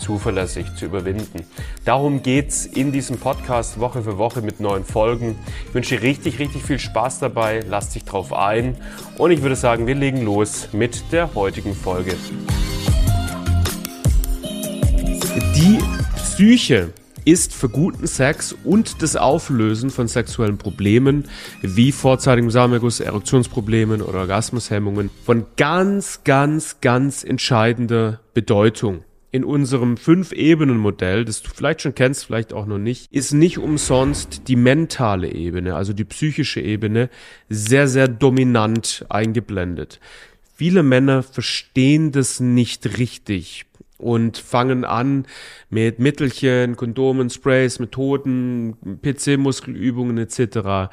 zuverlässig zu überwinden. Darum geht's in diesem Podcast Woche für Woche mit neuen Folgen. Ich wünsche dir richtig, richtig viel Spaß dabei. Lass dich drauf ein. Und ich würde sagen, wir legen los mit der heutigen Folge. Die Psyche ist für guten Sex und das Auflösen von sexuellen Problemen wie vorzeitigem Samenerguss, Erektionsproblemen oder Orgasmushemmungen von ganz, ganz, ganz entscheidender Bedeutung in unserem Fünf-Ebenen-Modell, das du vielleicht schon kennst, vielleicht auch noch nicht, ist nicht umsonst die mentale Ebene, also die psychische Ebene, sehr, sehr dominant eingeblendet. Viele Männer verstehen das nicht richtig und fangen an mit Mittelchen, Kondomen, Sprays, Methoden, PC-Muskelübungen etc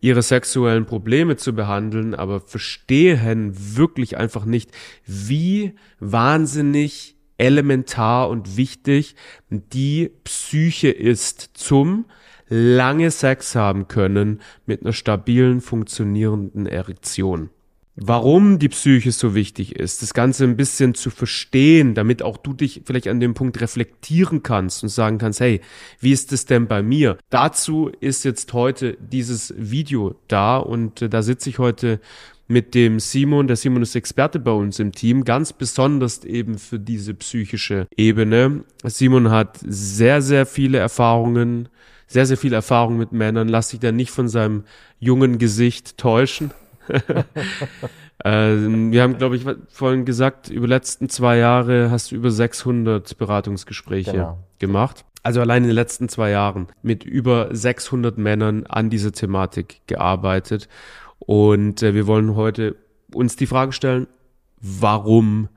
ihre sexuellen Probleme zu behandeln, aber verstehen wirklich einfach nicht, wie wahnsinnig elementar und wichtig die Psyche ist zum lange Sex haben können mit einer stabilen, funktionierenden Erektion. Warum die Psyche so wichtig ist, das Ganze ein bisschen zu verstehen, damit auch du dich vielleicht an dem Punkt reflektieren kannst und sagen kannst, hey, wie ist es denn bei mir? Dazu ist jetzt heute dieses Video da und äh, da sitze ich heute mit dem Simon. Der Simon ist Experte bei uns im Team, ganz besonders eben für diese psychische Ebene. Simon hat sehr, sehr viele Erfahrungen, sehr, sehr viel Erfahrung mit Männern. Lass dich da nicht von seinem jungen Gesicht täuschen. ähm, wir haben, glaube ich, vorhin gesagt, über die letzten zwei Jahre hast du über 600 Beratungsgespräche genau. gemacht. Also allein in den letzten zwei Jahren mit über 600 Männern an dieser Thematik gearbeitet. Und äh, wir wollen heute uns die Frage stellen, warum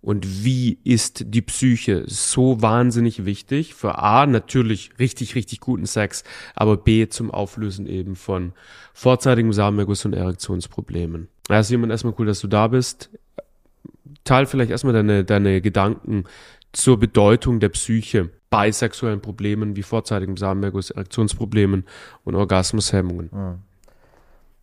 und wie ist die Psyche so wahnsinnig wichtig für A, natürlich richtig, richtig guten Sex, aber B, zum Auflösen eben von vorzeitigem Samenerguss und Erektionsproblemen. Ja, Simon, erstmal cool, dass du da bist. Teil vielleicht erstmal deine, deine Gedanken zur Bedeutung der Psyche bei sexuellen Problemen wie vorzeitigem Samenerguss, Erektionsproblemen und Orgasmushemmungen. Hm.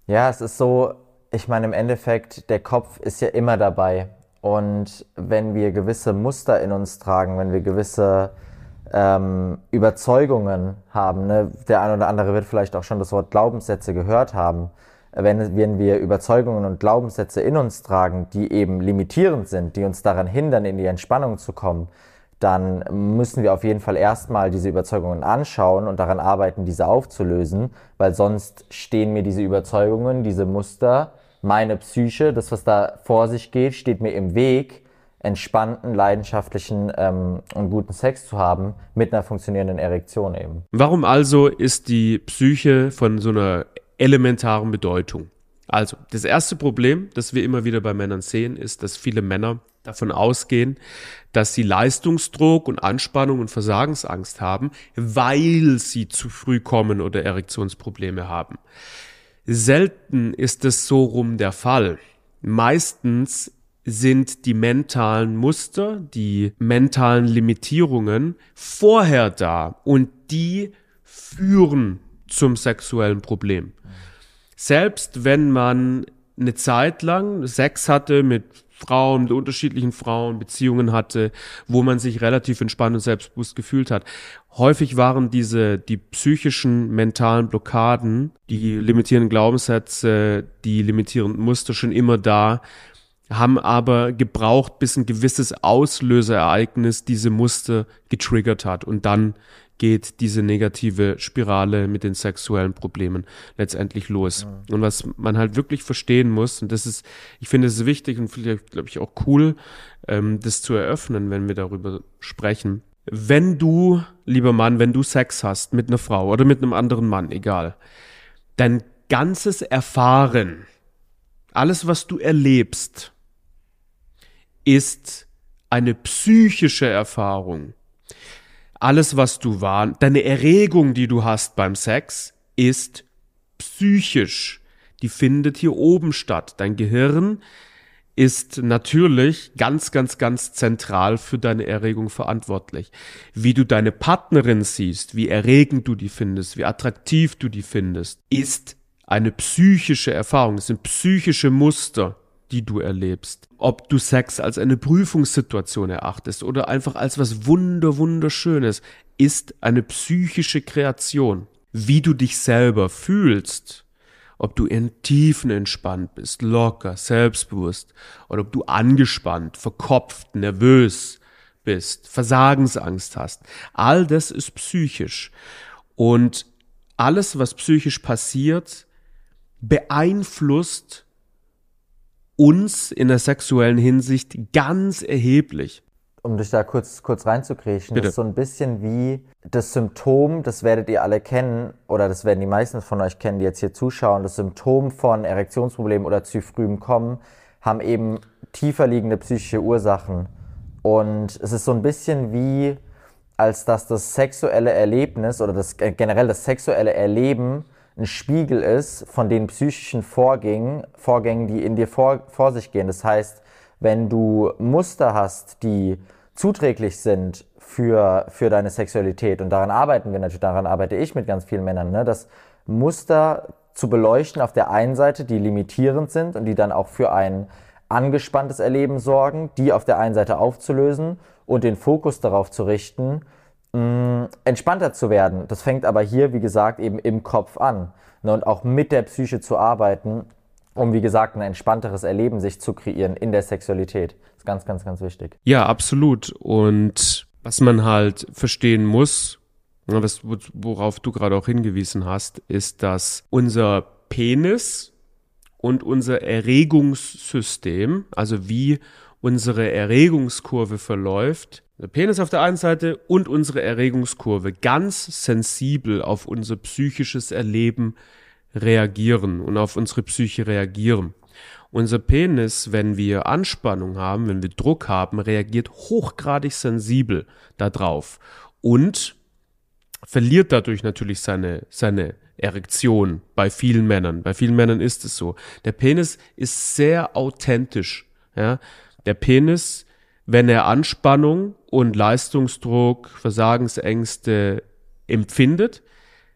Ja, es ist so, ich meine, im Endeffekt, der Kopf ist ja immer dabei. Und wenn wir gewisse Muster in uns tragen, wenn wir gewisse ähm, Überzeugungen haben, ne, der eine oder andere wird vielleicht auch schon das Wort Glaubenssätze gehört haben, wenn, wenn wir Überzeugungen und Glaubenssätze in uns tragen, die eben limitierend sind, die uns daran hindern, in die Entspannung zu kommen, dann müssen wir auf jeden Fall erstmal diese Überzeugungen anschauen und daran arbeiten, diese aufzulösen, weil sonst stehen mir diese Überzeugungen, diese Muster, meine Psyche, das, was da vor sich geht, steht mir im Weg, entspannten, leidenschaftlichen ähm, und guten Sex zu haben mit einer funktionierenden Erektion eben. Warum also ist die Psyche von so einer elementaren Bedeutung? Also, das erste Problem, das wir immer wieder bei Männern sehen, ist, dass viele Männer davon ausgehen, dass sie Leistungsdruck und Anspannung und Versagensangst haben, weil sie zu früh kommen oder Erektionsprobleme haben. Selten ist es so rum der Fall. Meistens sind die mentalen Muster, die mentalen Limitierungen vorher da und die führen zum sexuellen Problem. Selbst wenn man eine Zeit lang Sex hatte mit Frauen, mit unterschiedlichen Frauen Beziehungen hatte, wo man sich relativ entspannt und selbstbewusst gefühlt hat. Häufig waren diese, die psychischen, mentalen Blockaden, die limitierenden Glaubenssätze, die limitierenden Muster schon immer da, haben aber gebraucht, bis ein gewisses Auslöserereignis diese Muster getriggert hat und dann geht diese negative Spirale mit den sexuellen Problemen letztendlich los. Ja. Und was man halt wirklich verstehen muss, und das ist, ich finde es wichtig und vielleicht, glaube ich, auch cool, ähm, das zu eröffnen, wenn wir darüber sprechen. Wenn du, lieber Mann, wenn du Sex hast mit einer Frau oder mit einem anderen Mann, egal, dein ganzes Erfahren, alles, was du erlebst, ist eine psychische Erfahrung alles, was du wahr, deine Erregung, die du hast beim Sex, ist psychisch, die findet hier oben statt. Dein Gehirn ist natürlich ganz, ganz, ganz zentral für deine Erregung verantwortlich. Wie du deine Partnerin siehst, wie erregend du die findest, wie attraktiv du die findest, ist eine psychische Erfahrung, das sind psychische Muster, die du erlebst. Ob du Sex als eine Prüfungssituation erachtest oder einfach als was wunder, wunderschönes, ist eine psychische Kreation. Wie du dich selber fühlst, ob du in Tiefen entspannt bist, locker, selbstbewusst, oder ob du angespannt, verkopft, nervös bist, Versagensangst hast. All das ist psychisch. Und alles, was psychisch passiert, beeinflusst uns in der sexuellen Hinsicht ganz erheblich um dich da kurz, kurz reinzukriechen, Bitte. ist so ein bisschen wie das Symptom, das werdet ihr alle kennen, oder das werden die meisten von euch kennen, die jetzt hier zuschauen, das Symptom von Erektionsproblemen oder zu frühem Kommen haben eben tiefer liegende psychische Ursachen. Und es ist so ein bisschen wie, als dass das sexuelle Erlebnis oder das äh, generell das sexuelle Erleben ein Spiegel ist von den psychischen Vorgängen, Vorgängen, die in dir vor, vor sich gehen. Das heißt, wenn du Muster hast, die zuträglich sind für, für deine Sexualität, und daran arbeiten wir natürlich, daran arbeite ich mit ganz vielen Männern, ne, das Muster zu beleuchten auf der einen Seite, die limitierend sind und die dann auch für ein angespanntes Erleben sorgen, die auf der einen Seite aufzulösen und den Fokus darauf zu richten, mh, entspannter zu werden. Das fängt aber hier, wie gesagt, eben im Kopf an. Ne, und auch mit der Psyche zu arbeiten um, wie gesagt, ein entspannteres Erleben sich zu kreieren in der Sexualität. Das ist ganz, ganz, ganz wichtig. Ja, absolut. Und was man halt verstehen muss, was, worauf du gerade auch hingewiesen hast, ist, dass unser Penis und unser Erregungssystem, also wie unsere Erregungskurve verläuft, der Penis auf der einen Seite und unsere Erregungskurve ganz sensibel auf unser psychisches Erleben reagieren und auf unsere Psyche reagieren. Unser Penis, wenn wir Anspannung haben, wenn wir Druck haben, reagiert hochgradig sensibel darauf und verliert dadurch natürlich seine, seine Erektion bei vielen Männern. Bei vielen Männern ist es so. Der Penis ist sehr authentisch. Ja? Der Penis, wenn er Anspannung und Leistungsdruck, Versagensängste empfindet,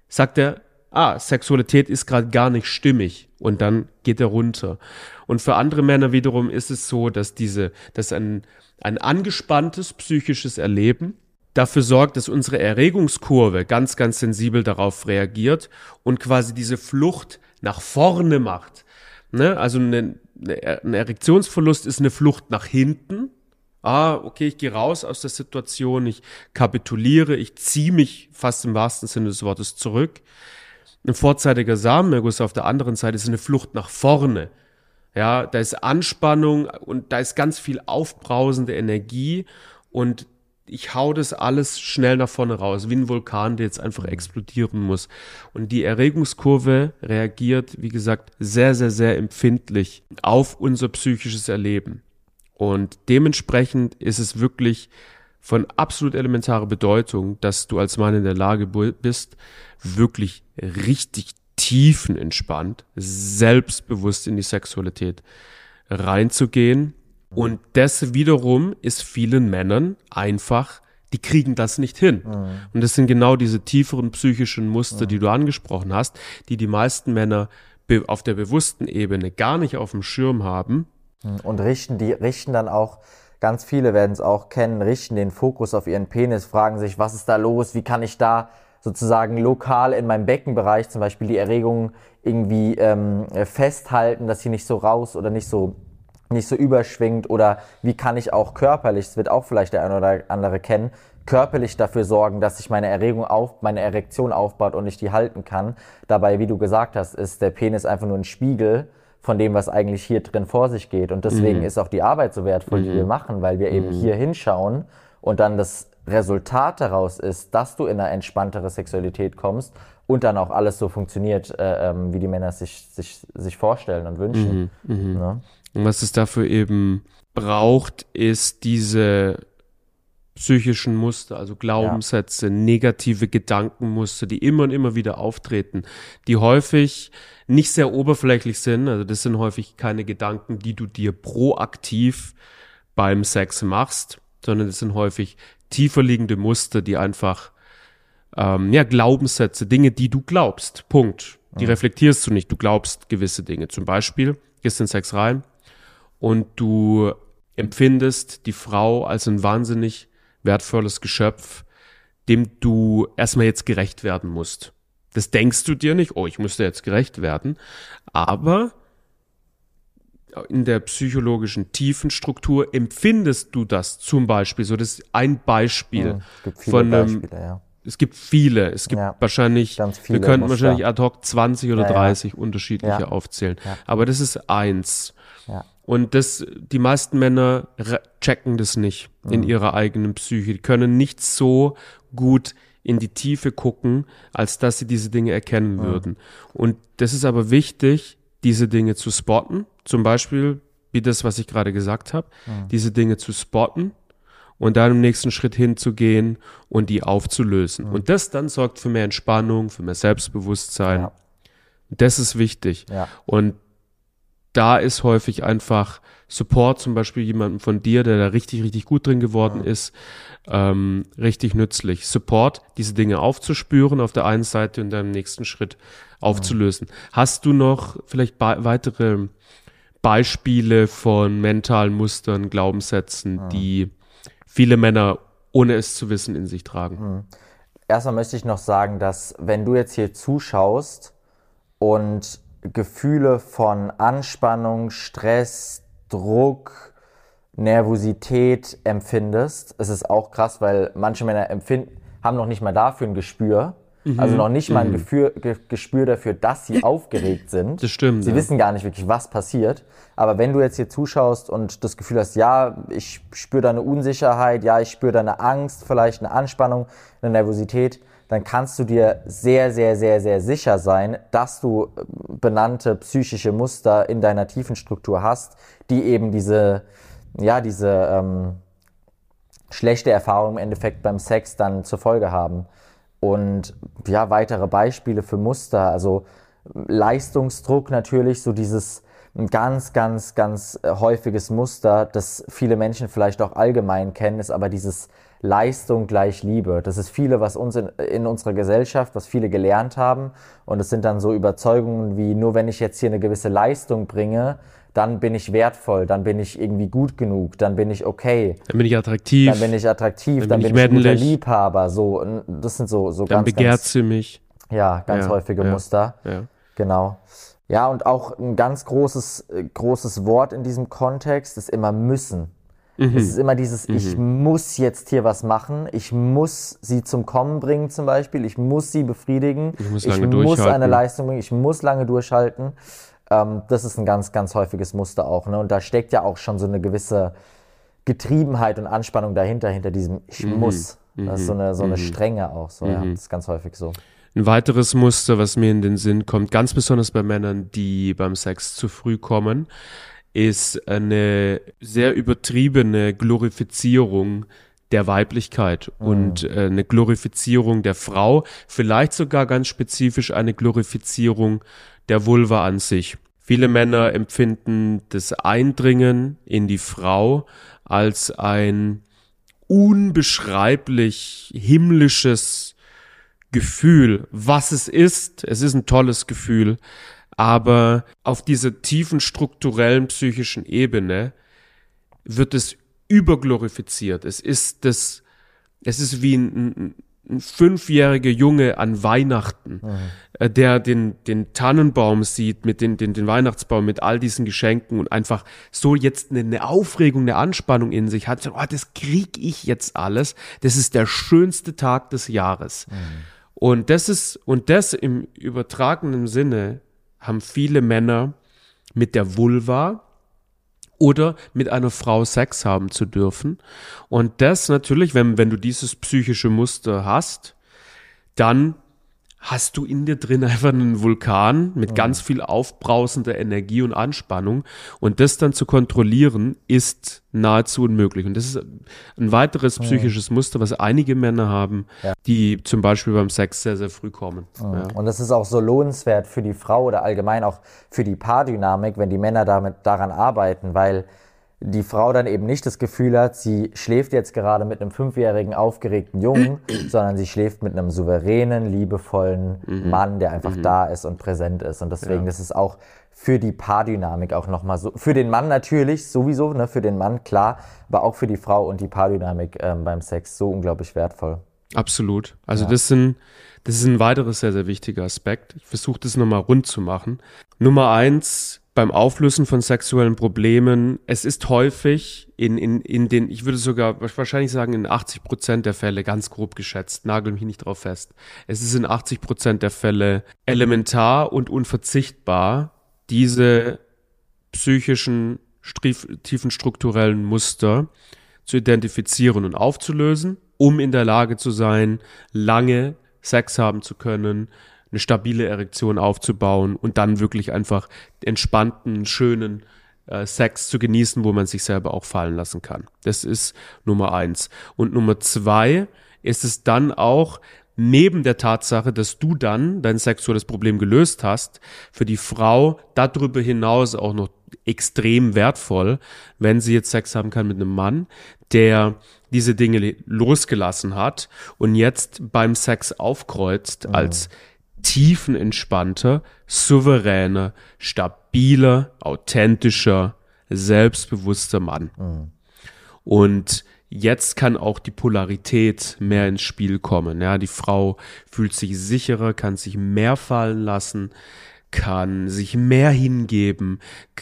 sagt er, ah, Sexualität ist gerade gar nicht stimmig und dann geht er runter. Und für andere Männer wiederum ist es so, dass diese, dass ein, ein angespanntes psychisches Erleben dafür sorgt, dass unsere Erregungskurve ganz, ganz sensibel darauf reagiert und quasi diese Flucht nach vorne macht. Ne? Also ein Erektionsverlust ist eine Flucht nach hinten. Ah, okay, ich gehe raus aus der Situation, ich kapituliere, ich ziehe mich fast im wahrsten Sinne des Wortes zurück. Ein vorzeitiger Samenerguss auf der anderen Seite ist eine Flucht nach vorne. Ja, da ist Anspannung und da ist ganz viel aufbrausende Energie und ich hau das alles schnell nach vorne raus, wie ein Vulkan, der jetzt einfach explodieren muss. Und die Erregungskurve reagiert, wie gesagt, sehr, sehr, sehr empfindlich auf unser psychisches Erleben. Und dementsprechend ist es wirklich von absolut elementarer Bedeutung, dass du als Mann in der Lage bist, wirklich richtig tiefenentspannt, selbstbewusst in die Sexualität reinzugehen. Und das wiederum ist vielen Männern einfach, die kriegen das nicht hin. Mhm. Und das sind genau diese tieferen psychischen Muster, mhm. die du angesprochen hast, die die meisten Männer auf der bewussten Ebene gar nicht auf dem Schirm haben. Mhm. Und richten die, richten dann auch Ganz viele werden es auch kennen, richten den Fokus auf ihren Penis, fragen sich, was ist da los, wie kann ich da sozusagen lokal in meinem Beckenbereich zum Beispiel die Erregung irgendwie ähm, festhalten, dass sie nicht so raus oder nicht so nicht so überschwingt oder wie kann ich auch körperlich, das wird auch vielleicht der eine oder andere kennen, körperlich dafür sorgen, dass sich meine Erregung auf, meine Erektion aufbaut und ich die halten kann. Dabei, wie du gesagt hast, ist der Penis einfach nur ein Spiegel von dem, was eigentlich hier drin vor sich geht. Und deswegen mhm. ist auch die Arbeit so wertvoll, mhm. die wir mhm. machen, weil wir eben mhm. hier hinschauen und dann das Resultat daraus ist, dass du in eine entspanntere Sexualität kommst und dann auch alles so funktioniert, äh, ähm, wie die Männer sich, sich, sich vorstellen und wünschen. Mhm. Mhm. Ne? Und was es dafür eben braucht, ist diese psychischen Muster, also Glaubenssätze, ja. negative Gedankenmuster, die immer und immer wieder auftreten, die häufig nicht sehr oberflächlich sind. Also das sind häufig keine Gedanken, die du dir proaktiv beim Sex machst, sondern das sind häufig tiefer liegende Muster, die einfach ähm, ja Glaubenssätze, Dinge, die du glaubst. Punkt. Die mhm. reflektierst du nicht. Du glaubst gewisse Dinge. Zum Beispiel gehst in Sex rein und du empfindest die Frau als ein wahnsinnig wertvolles Geschöpf, dem du erstmal jetzt gerecht werden musst. Das denkst du dir nicht, oh, ich müsste jetzt gerecht werden, aber in der psychologischen Tiefenstruktur empfindest du das zum Beispiel, so das ist ein Beispiel ja, von einem, Beispiele, ja. es gibt viele, es gibt ja, wahrscheinlich, wir könnten Muster. wahrscheinlich ad hoc 20 oder 30 unterschiedliche aufzählen, aber das ist eins. Und das, die meisten Männer checken das nicht mhm. in ihrer eigenen Psyche. Die können nicht so gut in die Tiefe gucken, als dass sie diese Dinge erkennen mhm. würden. Und das ist aber wichtig, diese Dinge zu spotten. Zum Beispiel, wie das, was ich gerade gesagt habe, mhm. diese Dinge zu spotten und dann im nächsten Schritt hinzugehen und die aufzulösen. Und das dann sorgt für mehr Entspannung, für mehr Selbstbewusstsein. Ja. Das ist wichtig. Ja. Und da ist häufig einfach Support, zum Beispiel jemandem von dir, der da richtig, richtig gut drin geworden ja. ist, ähm, richtig nützlich. Support, diese Dinge aufzuspüren auf der einen Seite und dann im nächsten Schritt aufzulösen. Ja. Hast du noch vielleicht weitere Beispiele von mentalen Mustern, Glaubenssätzen, ja. die viele Männer, ohne es zu wissen, in sich tragen? Mhm. Erstmal möchte ich noch sagen, dass wenn du jetzt hier zuschaust und Gefühle von Anspannung, Stress, Druck, Nervosität empfindest. Es ist auch krass, weil manche Männer empfinden, haben noch nicht mal dafür ein Gespür. Mhm. Also noch nicht mal ein mhm. Gefühl, Ge Gespür dafür, dass sie aufgeregt sind. Das stimmt. Sie ja. wissen gar nicht wirklich, was passiert. Aber wenn du jetzt hier zuschaust und das Gefühl hast, ja, ich spüre da eine Unsicherheit, ja, ich spüre da eine Angst, vielleicht eine Anspannung, eine Nervosität, dann kannst du dir sehr, sehr, sehr, sehr sicher sein, dass du äh, benannte psychische Muster in deiner tiefen Struktur hast, die eben diese, ja, diese ähm, schlechte Erfahrung im Endeffekt beim Sex dann zur Folge haben. Und ja, weitere Beispiele für Muster, also Leistungsdruck natürlich, so dieses ganz, ganz, ganz äh, häufiges Muster, das viele Menschen vielleicht auch allgemein kennen, ist aber dieses Leistung gleich Liebe. Das ist viele, was uns in, in unserer Gesellschaft, was viele gelernt haben. Und es sind dann so Überzeugungen wie, nur wenn ich jetzt hier eine gewisse Leistung bringe, dann bin ich wertvoll, dann bin ich irgendwie gut genug, dann bin ich okay. Dann bin ich attraktiv. Dann bin ich attraktiv, dann, dann bin ich, bin ich ein guter Liebhaber. So, das sind so, so dann ganz, begehrt ganz, sie mich. Ja, ganz ja, häufige ja, Muster. Ja. Genau. Ja, und auch ein ganz großes, äh, großes Wort in diesem Kontext ist immer müssen. Mhm. Es ist immer dieses, mhm. ich muss jetzt hier was machen, ich muss sie zum Kommen bringen zum Beispiel, ich muss sie befriedigen, ich muss, ich muss eine Leistung bringen, ich muss lange durchhalten. Ähm, das ist ein ganz, ganz häufiges Muster auch. Ne? Und da steckt ja auch schon so eine gewisse Getriebenheit und Anspannung dahinter, hinter diesem Ich mhm. muss. Das ist so eine, so eine mhm. Strenge auch. So, ja. Mhm. Das ist ganz häufig so. Ein weiteres Muster, was mir in den Sinn kommt, ganz besonders bei Männern, die beim Sex zu früh kommen, ist eine sehr übertriebene Glorifizierung der Weiblichkeit mhm. und äh, eine Glorifizierung der Frau, vielleicht sogar ganz spezifisch eine Glorifizierung der Vulva an sich. Viele Männer empfinden das Eindringen in die Frau als ein unbeschreiblich himmlisches Gefühl, was es ist. Es ist ein tolles Gefühl, aber auf dieser tiefen strukturellen psychischen Ebene wird es überglorifiziert. Es ist das, es ist wie ein, ein fünfjähriger Junge an Weihnachten, mhm. der den, den Tannenbaum sieht, mit den, den, den Weihnachtsbaum, mit all diesen Geschenken und einfach so jetzt eine, eine Aufregung, eine Anspannung in sich hat. Oh, das krieg ich jetzt alles. Das ist der schönste Tag des Jahres. Mhm. Und das ist, und das im übertragenen Sinne haben viele Männer mit der Vulva oder mit einer Frau Sex haben zu dürfen. Und das natürlich, wenn, wenn du dieses psychische Muster hast, dann hast du in dir drin einfach einen Vulkan mit ganz viel aufbrausender Energie und Anspannung. Und das dann zu kontrollieren, ist nahezu unmöglich. Und das ist ein weiteres psychisches Muster, was einige Männer haben, ja. die zum Beispiel beim Sex sehr, sehr früh kommen. Mhm. Ja. Und das ist auch so lohnenswert für die Frau oder allgemein auch für die Paardynamik, wenn die Männer damit daran arbeiten, weil die Frau dann eben nicht das Gefühl hat, sie schläft jetzt gerade mit einem fünfjährigen aufgeregten Jungen, sondern sie schläft mit einem souveränen, liebevollen mhm. Mann, der einfach mhm. da ist und präsent ist. Und deswegen ja. ist es auch für die Paardynamik auch nochmal so, für den Mann natürlich sowieso, ne, für den Mann klar, aber auch für die Frau und die Paardynamik ähm, beim Sex so unglaublich wertvoll. Absolut. Also ja. das sind, das ist ein weiteres sehr, sehr wichtiger Aspekt. Ich versuche das nochmal rund zu machen. Nummer eins, beim Auflösen von sexuellen Problemen, es ist häufig in, in, in den, ich würde sogar wahrscheinlich sagen, in 80 Prozent der Fälle, ganz grob geschätzt, nagel mich nicht drauf fest, es ist in 80 Prozent der Fälle elementar und unverzichtbar, diese psychischen, tiefen strukturellen Muster zu identifizieren und aufzulösen, um in der Lage zu sein, lange Sex haben zu können, eine stabile Erektion aufzubauen und dann wirklich einfach entspannten, schönen äh, Sex zu genießen, wo man sich selber auch fallen lassen kann. Das ist Nummer eins. Und Nummer zwei ist es dann auch neben der Tatsache, dass du dann dein sexuelles Problem gelöst hast, für die Frau darüber hinaus auch noch extrem wertvoll, wenn sie jetzt Sex haben kann mit einem Mann, der diese Dinge losgelassen hat und jetzt beim Sex aufkreuzt mhm. als tiefenentspannter, souveräner, stabiler, authentischer, selbstbewusster Mann. Mhm. Und jetzt kann auch die Polarität mehr ins Spiel kommen. Ja, die Frau fühlt sich sicherer, kann sich mehr fallen lassen, kann sich mehr hingeben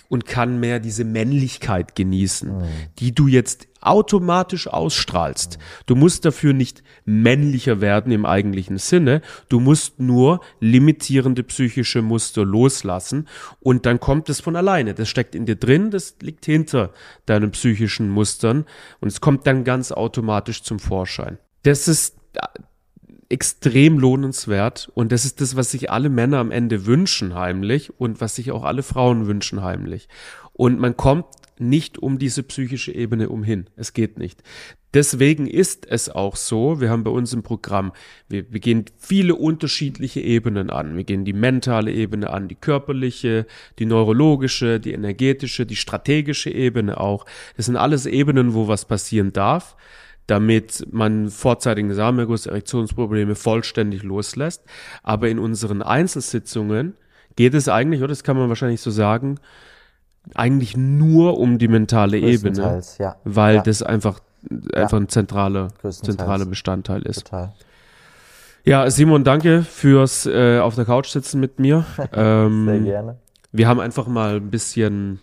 und kann mehr diese Männlichkeit genießen, mhm. die du jetzt automatisch ausstrahlst. Du musst dafür nicht männlicher werden im eigentlichen Sinne, du musst nur limitierende psychische Muster loslassen und dann kommt es von alleine. Das steckt in dir drin, das liegt hinter deinen psychischen Mustern und es kommt dann ganz automatisch zum Vorschein. Das ist extrem lohnenswert und das ist das, was sich alle Männer am Ende wünschen heimlich und was sich auch alle Frauen wünschen heimlich. Und man kommt nicht um diese psychische Ebene umhin. Es geht nicht. Deswegen ist es auch so, wir haben bei uns im Programm, wir, wir gehen viele unterschiedliche Ebenen an. Wir gehen die mentale Ebene an, die körperliche, die neurologische, die energetische, die strategische Ebene auch. Das sind alles Ebenen, wo was passieren darf damit man vorzeitigen Samenerguss, Erektionsprobleme vollständig loslässt. Aber in unseren Einzelsitzungen geht es eigentlich, oder das kann man wahrscheinlich so sagen, eigentlich nur um die mentale Ebene, ja. weil ja. das einfach, einfach ja. ein zentraler, zentraler Bestandteil ist. Total. Ja, Simon, danke fürs äh, auf der Couch sitzen mit mir. ähm, Sehr gerne. Wir haben einfach mal ein bisschen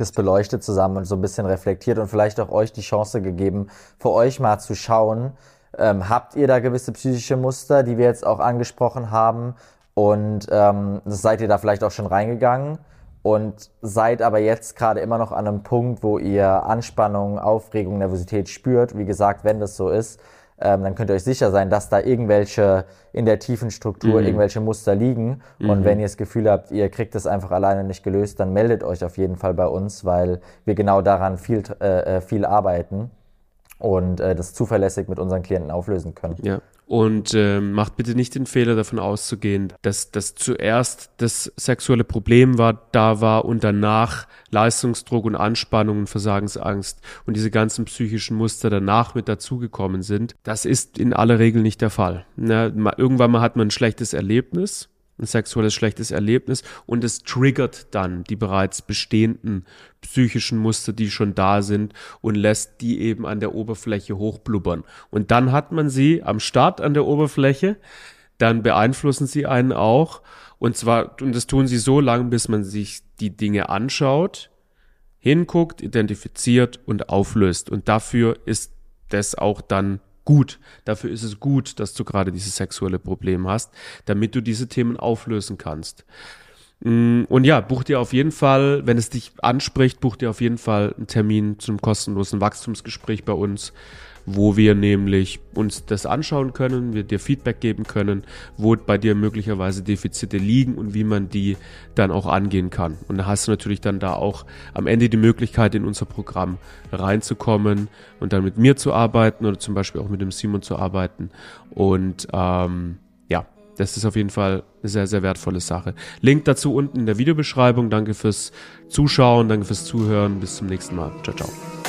das beleuchtet zusammen und so ein bisschen reflektiert und vielleicht auch euch die Chance gegeben, für euch mal zu schauen, ähm, habt ihr da gewisse psychische Muster, die wir jetzt auch angesprochen haben und ähm, seid ihr da vielleicht auch schon reingegangen und seid aber jetzt gerade immer noch an einem Punkt, wo ihr Anspannung, Aufregung, Nervosität spürt. Wie gesagt, wenn das so ist, ähm, dann könnt ihr euch sicher sein, dass da irgendwelche in der tiefen Struktur mhm. irgendwelche Muster liegen. Mhm. Und wenn ihr das Gefühl habt, ihr kriegt das einfach alleine nicht gelöst, dann meldet euch auf jeden Fall bei uns, weil wir genau daran viel, äh, äh viel arbeiten und äh, das zuverlässig mit unseren Klienten auflösen können. Ja. Und äh, macht bitte nicht den Fehler davon auszugehen, dass das zuerst das sexuelle Problem war, da war und danach Leistungsdruck und Anspannung und Versagensangst und diese ganzen psychischen Muster danach mit dazugekommen sind. Das ist in aller Regel nicht der Fall. Na, irgendwann mal hat man ein schlechtes Erlebnis ein sexuelles schlechtes Erlebnis und es triggert dann die bereits bestehenden psychischen Muster, die schon da sind und lässt die eben an der Oberfläche hochblubbern. Und dann hat man sie am Start an der Oberfläche, dann beeinflussen sie einen auch und zwar, und das tun sie so lange, bis man sich die Dinge anschaut, hinguckt, identifiziert und auflöst. Und dafür ist das auch dann gut. Dafür ist es gut, dass du gerade dieses sexuelle Problem hast, damit du diese Themen auflösen kannst. Mm, und ja, buch dir auf jeden Fall, wenn es dich anspricht, buch dir auf jeden Fall einen Termin zum kostenlosen Wachstumsgespräch bei uns wo wir nämlich uns das anschauen können, wir dir Feedback geben können, wo bei dir möglicherweise Defizite liegen und wie man die dann auch angehen kann. Und da hast du natürlich dann da auch am Ende die Möglichkeit, in unser Programm reinzukommen und dann mit mir zu arbeiten oder zum Beispiel auch mit dem Simon zu arbeiten. Und ähm, das ist auf jeden Fall eine sehr, sehr wertvolle Sache. Link dazu unten in der Videobeschreibung. Danke fürs Zuschauen, danke fürs Zuhören. Bis zum nächsten Mal. Ciao, ciao.